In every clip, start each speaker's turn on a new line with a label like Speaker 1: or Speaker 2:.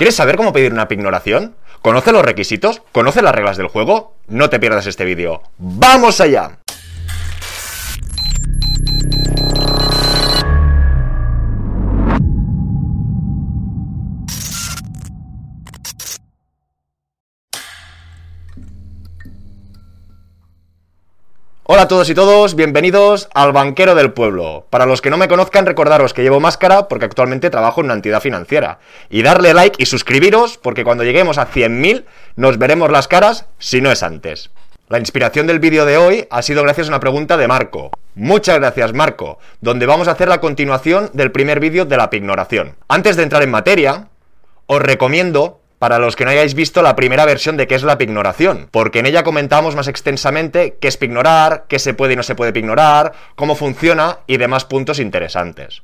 Speaker 1: ¿Quieres saber cómo pedir una pignoración? ¿Conoce los requisitos? ¿Conoce las reglas del juego? No te pierdas este vídeo. ¡Vamos allá! Hola a todos y todos, bienvenidos al Banquero del Pueblo. Para los que no me conozcan, recordaros que llevo máscara porque actualmente trabajo en una entidad financiera. Y darle like y suscribiros porque cuando lleguemos a 100.000 nos veremos las caras si no es antes. La inspiración del vídeo de hoy ha sido gracias a una pregunta de Marco. Muchas gracias Marco, donde vamos a hacer la continuación del primer vídeo de la pignoración. Antes de entrar en materia, os recomiendo para los que no hayáis visto la primera versión de qué es la pignoración, porque en ella comentamos más extensamente qué es pignorar, qué se puede y no se puede pignorar, cómo funciona y demás puntos interesantes.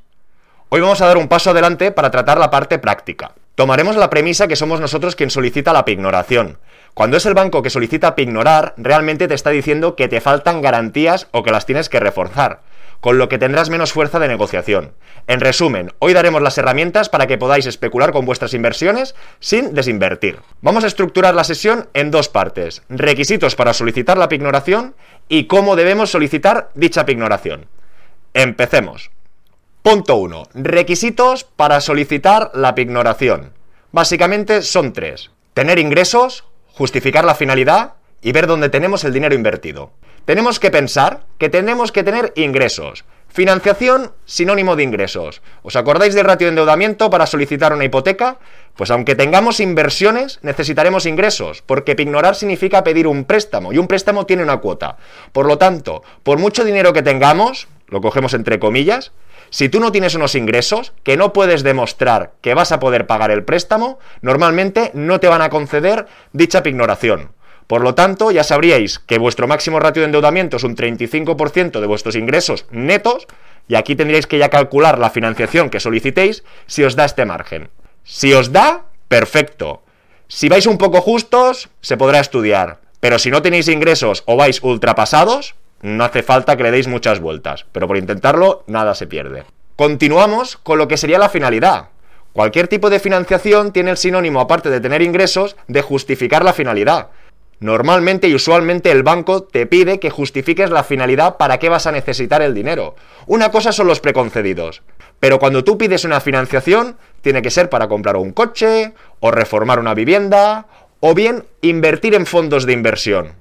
Speaker 1: Hoy vamos a dar un paso adelante para tratar la parte práctica. Tomaremos la premisa que somos nosotros quien solicita la pignoración. Cuando es el banco que solicita pignorar, realmente te está diciendo que te faltan garantías o que las tienes que reforzar con lo que tendrás menos fuerza de negociación. En resumen, hoy daremos las herramientas para que podáis especular con vuestras inversiones sin desinvertir. Vamos a estructurar la sesión en dos partes, requisitos para solicitar la pignoración y cómo debemos solicitar dicha pignoración. Empecemos. Punto 1. Requisitos para solicitar la pignoración. Básicamente son tres. Tener ingresos, justificar la finalidad y ver dónde tenemos el dinero invertido tenemos que pensar que tenemos que tener ingresos. Financiación, sinónimo de ingresos. ¿Os acordáis del ratio de endeudamiento para solicitar una hipoteca? Pues aunque tengamos inversiones, necesitaremos ingresos, porque pignorar significa pedir un préstamo, y un préstamo tiene una cuota. Por lo tanto, por mucho dinero que tengamos, lo cogemos entre comillas, si tú no tienes unos ingresos que no puedes demostrar que vas a poder pagar el préstamo, normalmente no te van a conceder dicha pignoración. Por lo tanto, ya sabríais que vuestro máximo ratio de endeudamiento es un 35% de vuestros ingresos netos, y aquí tendríais que ya calcular la financiación que solicitéis si os da este margen. Si os da, perfecto. Si vais un poco justos, se podrá estudiar. Pero si no tenéis ingresos o vais ultrapasados, no hace falta que le deis muchas vueltas. Pero por intentarlo, nada se pierde. Continuamos con lo que sería la finalidad. Cualquier tipo de financiación tiene el sinónimo, aparte de tener ingresos, de justificar la finalidad. Normalmente y usualmente el banco te pide que justifiques la finalidad para qué vas a necesitar el dinero. Una cosa son los preconcedidos, pero cuando tú pides una financiación, tiene que ser para comprar un coche, o reformar una vivienda, o bien invertir en fondos de inversión.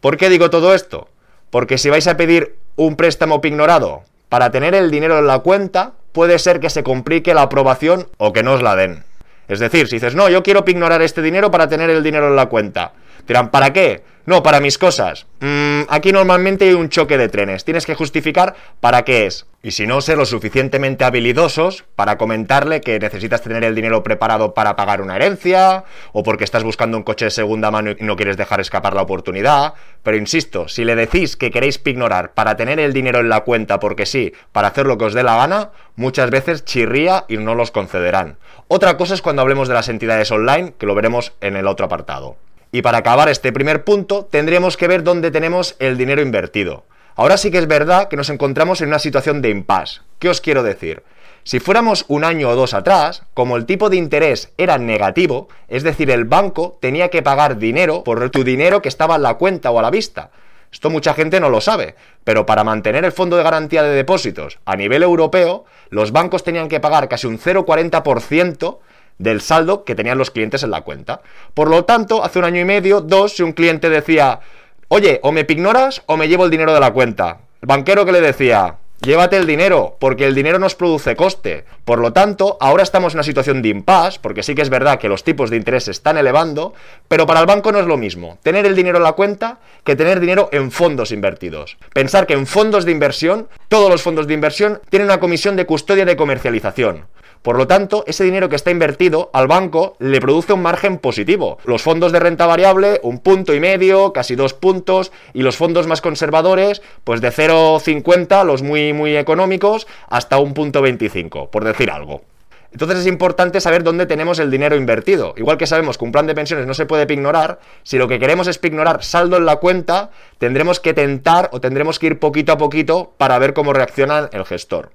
Speaker 1: ¿Por qué digo todo esto? Porque si vais a pedir un préstamo pignorado para tener el dinero en la cuenta, puede ser que se complique la aprobación o que no os la den. Es decir, si dices, no, yo quiero pignorar este dinero para tener el dinero en la cuenta, Dirán, ¿para qué? No, para mis cosas. Mm, aquí normalmente hay un choque de trenes. Tienes que justificar para qué es. Y si no, ser lo suficientemente habilidosos para comentarle que necesitas tener el dinero preparado para pagar una herencia, o porque estás buscando un coche de segunda mano y no quieres dejar escapar la oportunidad. Pero insisto, si le decís que queréis pignorar para tener el dinero en la cuenta porque sí, para hacer lo que os dé la gana, muchas veces chirría y no los concederán. Otra cosa es cuando hablemos de las entidades online, que lo veremos en el otro apartado. Y para acabar este primer punto, tendremos que ver dónde tenemos el dinero invertido. Ahora sí que es verdad que nos encontramos en una situación de impasse. ¿Qué os quiero decir? Si fuéramos un año o dos atrás, como el tipo de interés era negativo, es decir, el banco tenía que pagar dinero por tu dinero que estaba en la cuenta o a la vista. Esto mucha gente no lo sabe, pero para mantener el fondo de garantía de depósitos a nivel europeo, los bancos tenían que pagar casi un 0,40% del saldo que tenían los clientes en la cuenta. Por lo tanto, hace un año y medio, dos, si un cliente decía, oye, o me pignoras o me llevo el dinero de la cuenta. El banquero que le decía, llévate el dinero, porque el dinero nos produce coste. Por lo tanto, ahora estamos en una situación de impasse, porque sí que es verdad que los tipos de interés se están elevando, pero para el banco no es lo mismo tener el dinero en la cuenta que tener dinero en fondos invertidos. Pensar que en fondos de inversión, todos los fondos de inversión tienen una comisión de custodia de comercialización. Por lo tanto, ese dinero que está invertido al banco le produce un margen positivo. Los fondos de renta variable, un punto y medio, casi dos puntos, y los fondos más conservadores, pues de 0,50, los muy, muy económicos, hasta un punto 25, por decir algo. Entonces es importante saber dónde tenemos el dinero invertido. Igual que sabemos que un plan de pensiones no se puede pignorar, si lo que queremos es pignorar saldo en la cuenta, tendremos que tentar o tendremos que ir poquito a poquito para ver cómo reacciona el gestor.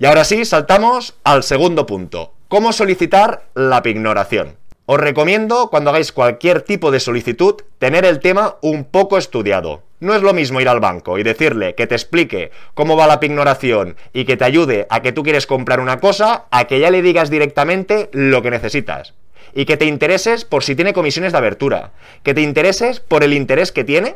Speaker 1: Y ahora sí, saltamos al segundo punto. ¿Cómo solicitar la pignoración? Os recomiendo, cuando hagáis cualquier tipo de solicitud, tener el tema un poco estudiado. No es lo mismo ir al banco y decirle que te explique cómo va la pignoración y que te ayude a que tú quieres comprar una cosa, a que ya le digas directamente lo que necesitas. Y que te intereses por si tiene comisiones de abertura. Que te intereses por el interés que tiene.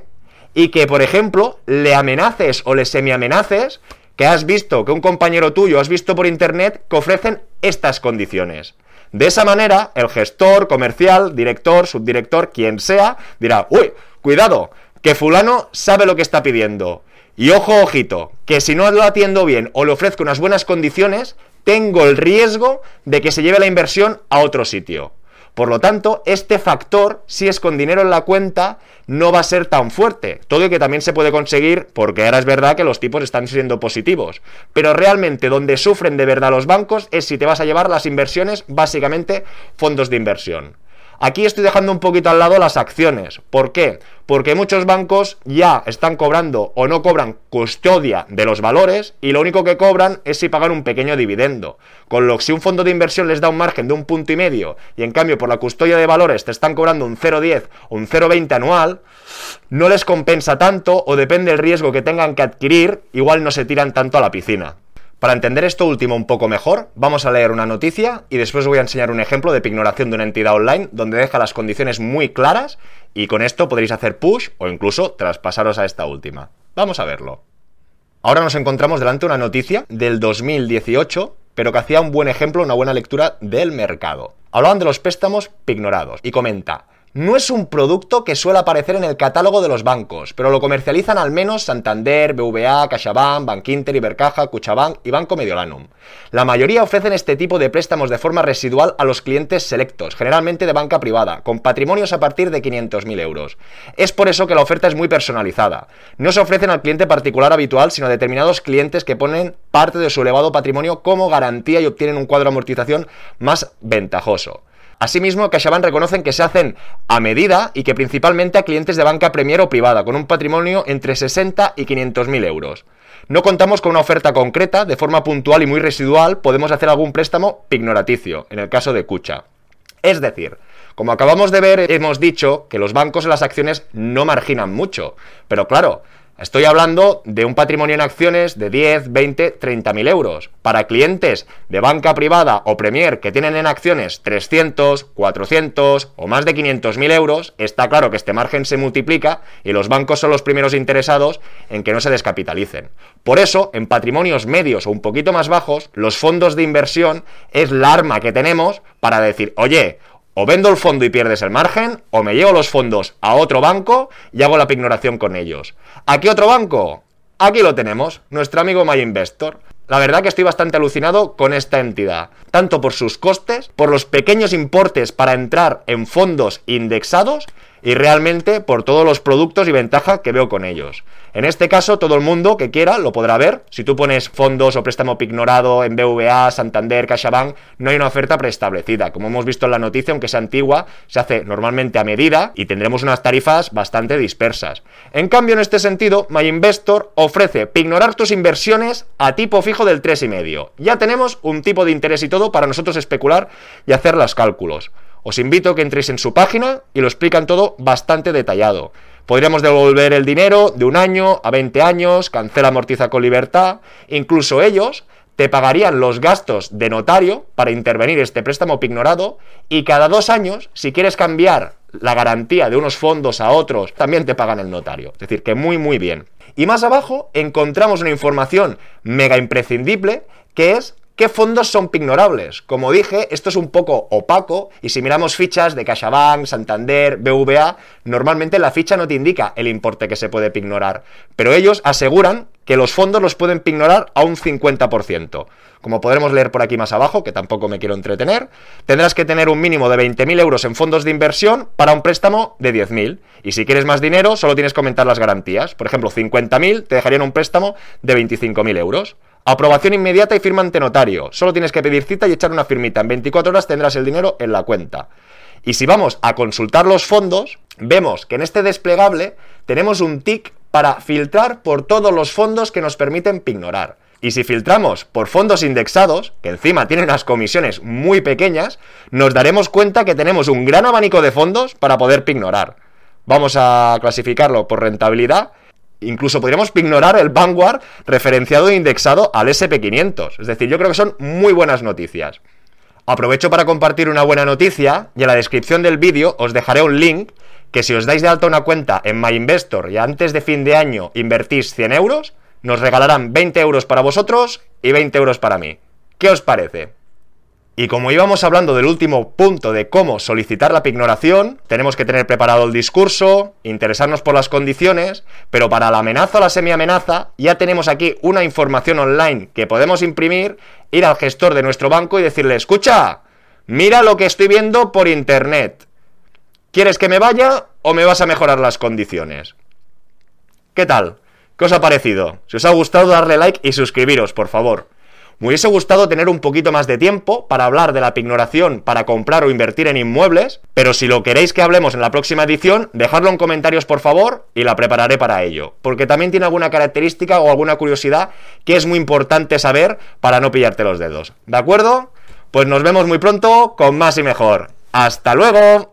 Speaker 1: Y que, por ejemplo, le amenaces o le semi-amenaces que has visto, que un compañero tuyo has visto por internet que ofrecen estas condiciones. De esa manera, el gestor, comercial, director, subdirector, quien sea, dirá, uy, cuidado, que fulano sabe lo que está pidiendo. Y ojo, ojito, que si no lo atiendo bien o le ofrezco unas buenas condiciones, tengo el riesgo de que se lleve la inversión a otro sitio. Por lo tanto, este factor, si es con dinero en la cuenta, no va a ser tan fuerte. Todo y que también se puede conseguir, porque ahora es verdad que los tipos están siendo positivos. Pero realmente donde sufren de verdad los bancos es si te vas a llevar las inversiones, básicamente fondos de inversión. Aquí estoy dejando un poquito al lado las acciones. ¿Por qué? Porque muchos bancos ya están cobrando o no cobran custodia de los valores y lo único que cobran es si pagan un pequeño dividendo. Con lo que si un fondo de inversión les da un margen de un punto y medio y en cambio por la custodia de valores te están cobrando un 0,10 o un 0,20 anual, no les compensa tanto o depende del riesgo que tengan que adquirir, igual no se tiran tanto a la piscina. Para entender esto último un poco mejor, vamos a leer una noticia y después voy a enseñar un ejemplo de pignoración de una entidad online donde deja las condiciones muy claras y con esto podréis hacer push o incluso traspasaros a esta última. Vamos a verlo. Ahora nos encontramos delante de una noticia del 2018, pero que hacía un buen ejemplo, una buena lectura del mercado. Hablaban de los préstamos pignorados y comenta, no es un producto que suele aparecer en el catálogo de los bancos, pero lo comercializan al menos Santander, BVA, CaixaBank, Bankinter, Ibercaja, Cuchabank y Banco Mediolanum. La mayoría ofrecen este tipo de préstamos de forma residual a los clientes selectos, generalmente de banca privada, con patrimonios a partir de 500.000 euros. Es por eso que la oferta es muy personalizada. No se ofrecen al cliente particular habitual, sino a determinados clientes que ponen parte de su elevado patrimonio como garantía y obtienen un cuadro de amortización más ventajoso. Asimismo, CaixaBank reconocen que se hacen a medida y que principalmente a clientes de banca premier o privada, con un patrimonio entre 60 y 500 mil euros. No contamos con una oferta concreta, de forma puntual y muy residual, podemos hacer algún préstamo pignoraticio, en el caso de Cucha. Es decir, como acabamos de ver, hemos dicho que los bancos en las acciones no marginan mucho, pero claro, Estoy hablando de un patrimonio en acciones de 10, 20, 30 mil euros. Para clientes de banca privada o Premier que tienen en acciones 300, 400 o más de 500 mil euros, está claro que este margen se multiplica y los bancos son los primeros interesados en que no se descapitalicen. Por eso, en patrimonios medios o un poquito más bajos, los fondos de inversión es la arma que tenemos para decir, oye, o vendo el fondo y pierdes el margen, o me llevo los fondos a otro banco y hago la pignoración con ellos. ¿A qué otro banco? Aquí lo tenemos, nuestro amigo MyInvestor. La verdad que estoy bastante alucinado con esta entidad, tanto por sus costes, por los pequeños importes para entrar en fondos indexados y realmente por todos los productos y ventajas que veo con ellos. En este caso, todo el mundo que quiera lo podrá ver. Si tú pones fondos o préstamo pignorado en BVA, Santander, CaixaBank, no hay una oferta preestablecida. Como hemos visto en la noticia, aunque sea antigua, se hace normalmente a medida y tendremos unas tarifas bastante dispersas. En cambio, en este sentido, MyInvestor ofrece pignorar tus inversiones a tipo fijo del 3,5. Ya tenemos un tipo de interés y todo para nosotros especular y hacer los cálculos. Os invito a que entréis en su página y lo explican todo bastante detallado. Podríamos devolver el dinero de un año a 20 años, cancela amortiza con libertad. Incluso ellos te pagarían los gastos de notario para intervenir este préstamo pignorado y cada dos años, si quieres cambiar la garantía de unos fondos a otros, también te pagan el notario. Es decir, que muy, muy bien. Y más abajo encontramos una información mega imprescindible que es ¿Qué fondos son pignorables? Como dije, esto es un poco opaco y si miramos fichas de CaixaBank, Santander, BVA, normalmente la ficha no te indica el importe que se puede pignorar, pero ellos aseguran que los fondos los pueden pignorar a un 50%. Como podremos leer por aquí más abajo, que tampoco me quiero entretener, tendrás que tener un mínimo de 20.000 euros en fondos de inversión para un préstamo de 10.000. Y si quieres más dinero, solo tienes que aumentar las garantías. Por ejemplo, 50.000 te dejarían un préstamo de 25.000 euros. Aprobación inmediata y firma ante notario. Solo tienes que pedir cita y echar una firmita. En 24 horas tendrás el dinero en la cuenta. Y si vamos a consultar los fondos, vemos que en este desplegable tenemos un tick para filtrar por todos los fondos que nos permiten pignorar. Y si filtramos por fondos indexados, que encima tienen unas comisiones muy pequeñas, nos daremos cuenta que tenemos un gran abanico de fondos para poder pignorar. Vamos a clasificarlo por rentabilidad. Incluso podríamos pignorar el Vanguard referenciado e indexado al SP500. Es decir, yo creo que son muy buenas noticias. Aprovecho para compartir una buena noticia y en la descripción del vídeo os dejaré un link que si os dais de alta una cuenta en MyInvestor y antes de fin de año invertís 100 euros, nos regalarán 20 euros para vosotros y 20 euros para mí. ¿Qué os parece? Y como íbamos hablando del último punto de cómo solicitar la pignoración, tenemos que tener preparado el discurso, interesarnos por las condiciones, pero para la amenaza o la semi-amenaza ya tenemos aquí una información online que podemos imprimir, ir al gestor de nuestro banco y decirle, escucha, mira lo que estoy viendo por internet. ¿Quieres que me vaya o me vas a mejorar las condiciones? ¿Qué tal? ¿Qué os ha parecido? Si os ha gustado, darle like y suscribiros, por favor. Me hubiese gustado tener un poquito más de tiempo para hablar de la pignoración para comprar o invertir en inmuebles, pero si lo queréis que hablemos en la próxima edición, dejadlo en comentarios por favor y la prepararé para ello, porque también tiene alguna característica o alguna curiosidad que es muy importante saber para no pillarte los dedos. ¿De acuerdo? Pues nos vemos muy pronto con más y mejor. ¡Hasta luego!